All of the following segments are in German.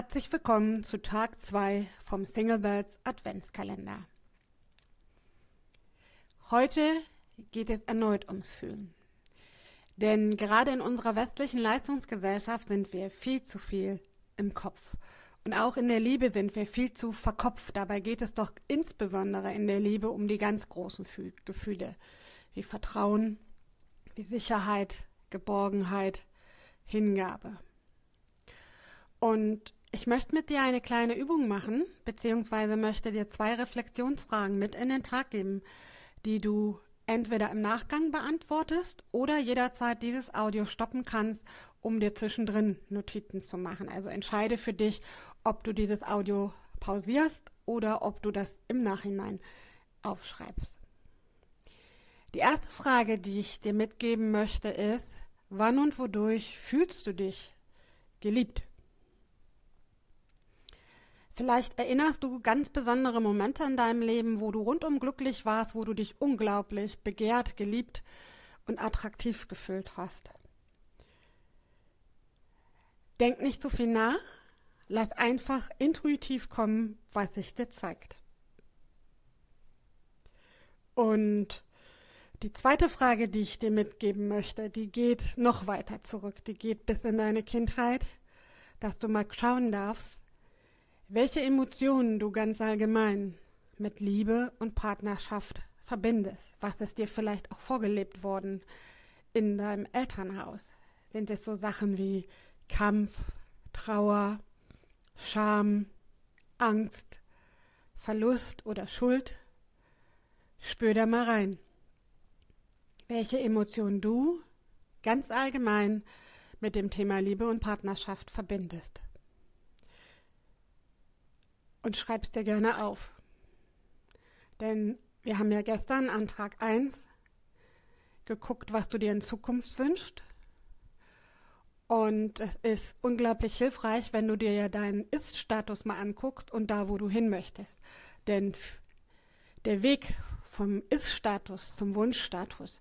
Herzlich willkommen zu Tag 2 vom Singlebirds Adventskalender. Heute geht es erneut ums Fühlen. Denn gerade in unserer westlichen Leistungsgesellschaft sind wir viel zu viel im Kopf. Und auch in der Liebe sind wir viel zu verkopft. Dabei geht es doch insbesondere in der Liebe um die ganz großen Gefühle, wie Vertrauen, wie Sicherheit, Geborgenheit, Hingabe. Und ich möchte mit dir eine kleine Übung machen, beziehungsweise möchte dir zwei Reflexionsfragen mit in den Tag geben, die du entweder im Nachgang beantwortest oder jederzeit dieses Audio stoppen kannst, um dir zwischendrin Notizen zu machen. Also entscheide für dich, ob du dieses Audio pausierst oder ob du das im Nachhinein aufschreibst. Die erste Frage, die ich dir mitgeben möchte, ist, wann und wodurch fühlst du dich geliebt? Vielleicht erinnerst du ganz besondere Momente in deinem Leben, wo du rundum glücklich warst, wo du dich unglaublich begehrt, geliebt und attraktiv gefühlt hast. Denk nicht zu viel nach, lass einfach intuitiv kommen, was sich dir zeigt. Und die zweite Frage, die ich dir mitgeben möchte, die geht noch weiter zurück. Die geht bis in deine Kindheit, dass du mal schauen darfst, welche Emotionen du ganz allgemein mit Liebe und Partnerschaft verbindest. Was ist dir vielleicht auch vorgelebt worden in deinem Elternhaus? Sind es so Sachen wie Kampf, Trauer, Scham, Angst, Verlust oder Schuld? Spür da mal rein welche Emotionen du ganz allgemein mit dem Thema Liebe und Partnerschaft verbindest. Und schreibst dir gerne auf. Denn wir haben ja gestern Antrag 1 geguckt, was du dir in Zukunft wünschst. Und es ist unglaublich hilfreich, wenn du dir ja deinen Ist-Status mal anguckst und da, wo du hin möchtest. Denn der Weg vom Ist-Status zum Wunsch-Status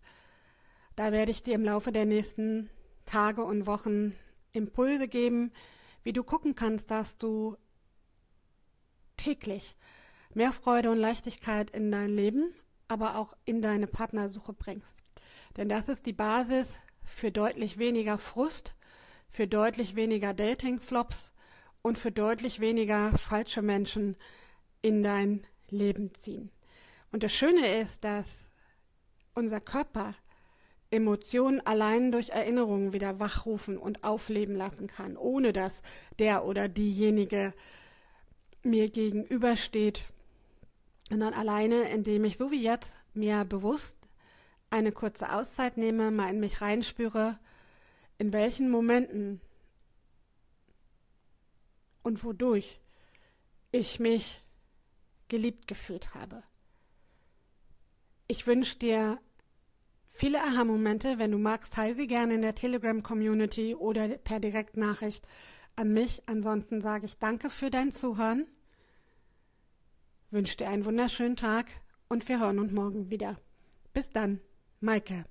da werde ich dir im Laufe der nächsten Tage und Wochen Impulse geben, wie du gucken kannst, dass du täglich mehr Freude und Leichtigkeit in dein Leben, aber auch in deine Partnersuche bringst. Denn das ist die Basis für deutlich weniger Frust, für deutlich weniger Dating-Flops und für deutlich weniger falsche Menschen in dein Leben ziehen. Und das Schöne ist, dass unser Körper Emotionen allein durch Erinnerungen wieder wachrufen und aufleben lassen kann, ohne dass der oder diejenige mir gegenübersteht, sondern alleine, indem ich so wie jetzt mir bewusst eine kurze Auszeit nehme, mal in mich reinspüre, in welchen Momenten und wodurch ich mich geliebt gefühlt habe. Ich wünsche dir viele Aha-Momente. Wenn du magst, teile sie gerne in der Telegram-Community oder per Direktnachricht an mich. Ansonsten sage ich danke für dein Zuhören, wünsche dir einen wunderschönen Tag und wir hören uns morgen wieder. Bis dann, Maike.